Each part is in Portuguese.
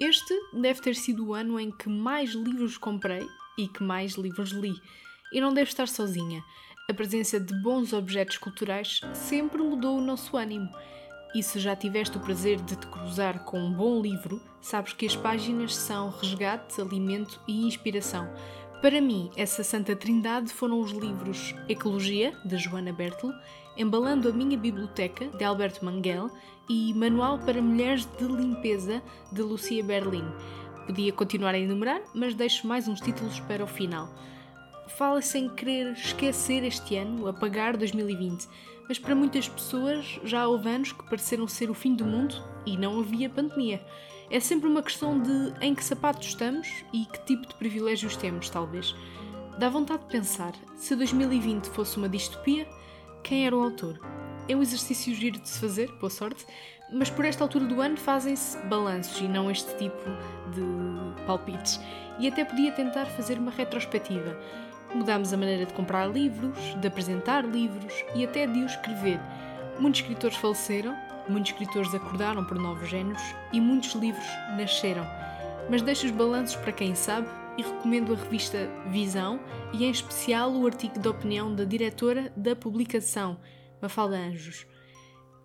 Este deve ter sido o ano em que mais livros comprei e que mais livros li. E não devo estar sozinha. A presença de bons objetos culturais sempre mudou o nosso ânimo. E se já tiveste o prazer de te cruzar com um bom livro, sabes que as páginas são resgate, alimento e inspiração. Para mim, essa santa trindade foram os livros Ecologia, de Joana Bertel, Embalando a Minha Biblioteca, de Alberto Manguel, e Manual para Mulheres de Limpeza, de Lucia Berlin. Podia continuar a enumerar, mas deixo mais uns títulos para o final. Fala-se em querer esquecer este ano, apagar 2020, mas para muitas pessoas já houve anos que pareceram ser o fim do mundo e não havia pandemia. É sempre uma questão de em que sapatos estamos e que tipo de privilégios temos, talvez. Dá vontade de pensar, se 2020 fosse uma distopia, quem era o autor? É um exercício giro de se fazer, boa sorte, mas por esta altura do ano fazem-se balanços e não este tipo de palpites. E até podia tentar fazer uma retrospectiva. Mudámos a maneira de comprar livros, de apresentar livros e até de os escrever. Muitos escritores faleceram, muitos escritores acordaram por novos géneros e muitos livros nasceram. Mas deixo os balanços para quem sabe e recomendo a revista Visão e, em especial, o artigo de opinião da diretora da publicação, Mafalda Anjos.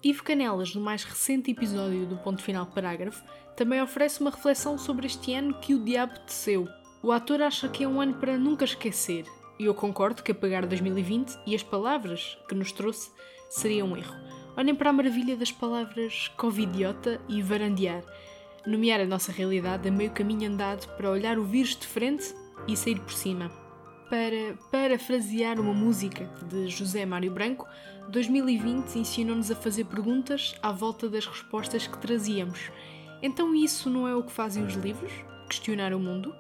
Ivo Canelas, no mais recente episódio do Ponto Final Parágrafo, também oferece uma reflexão sobre este ano que o diabo teceu. O ator acha que é um ano para nunca esquecer, e eu concordo que apagar 2020 e as palavras que nos trouxe seria um erro. Olhem para a maravilha das palavras covidiota e varandear. Nomear a nossa realidade a meio caminho andado para olhar o vírus de frente e sair por cima. Para parafrasear uma música de José Mário Branco, 2020 ensinou-nos a fazer perguntas à volta das respostas que trazíamos. Então isso não é o que fazem os livros? Questionar o mundo?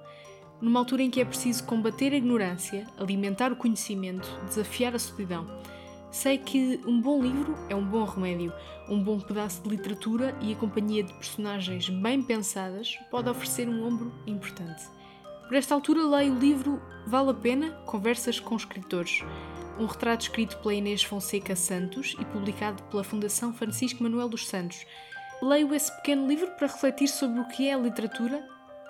Numa altura em que é preciso combater a ignorância, alimentar o conhecimento, desafiar a solidão. Sei que um bom livro é um bom remédio, um bom pedaço de literatura e a companhia de personagens bem pensadas pode oferecer um ombro importante. Por esta altura leio o livro Vale a Pena Conversas com Escritores, um retrato escrito pela Inês Fonseca Santos e publicado pela Fundação Francisco Manuel dos Santos. Leio esse pequeno livro para refletir sobre o que é a literatura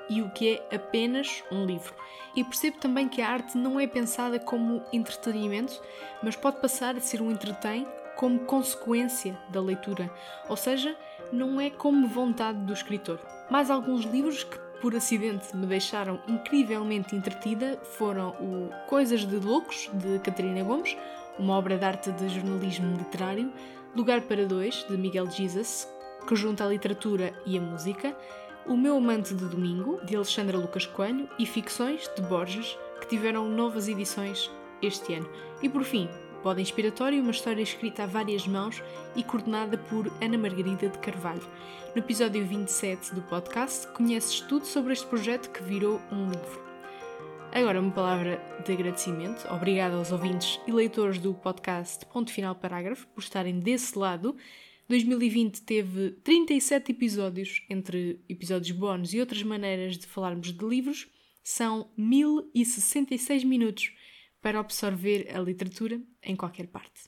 e o que é apenas um livro. E percebo também que a arte não é pensada como entretenimento, mas pode passar a ser um entretém como consequência da leitura, ou seja, não é como vontade do escritor. Mais alguns livros que por acidente me deixaram incrivelmente entretida foram o Coisas de Loucos, de Catarina Gomes, uma obra de arte de jornalismo literário, Lugar para Dois, de Miguel Jesus, que junta a literatura e a música, O Meu Amante de Domingo, de Alexandra Lucas Coelho, e Ficções, de Borges, que tiveram novas edições este ano. E por fim, Bode Inspiratório, uma história escrita a várias mãos e coordenada por Ana Margarida de Carvalho. No episódio 27 do podcast, conheces tudo sobre este projeto que virou um livro. Agora, uma palavra de agradecimento. Obrigada aos ouvintes e leitores do podcast Ponto Final Parágrafo por estarem desse lado. 2020 teve 37 episódios, entre episódios bónus e outras maneiras de falarmos de livros. São 1066 minutos para absorver a literatura em qualquer parte.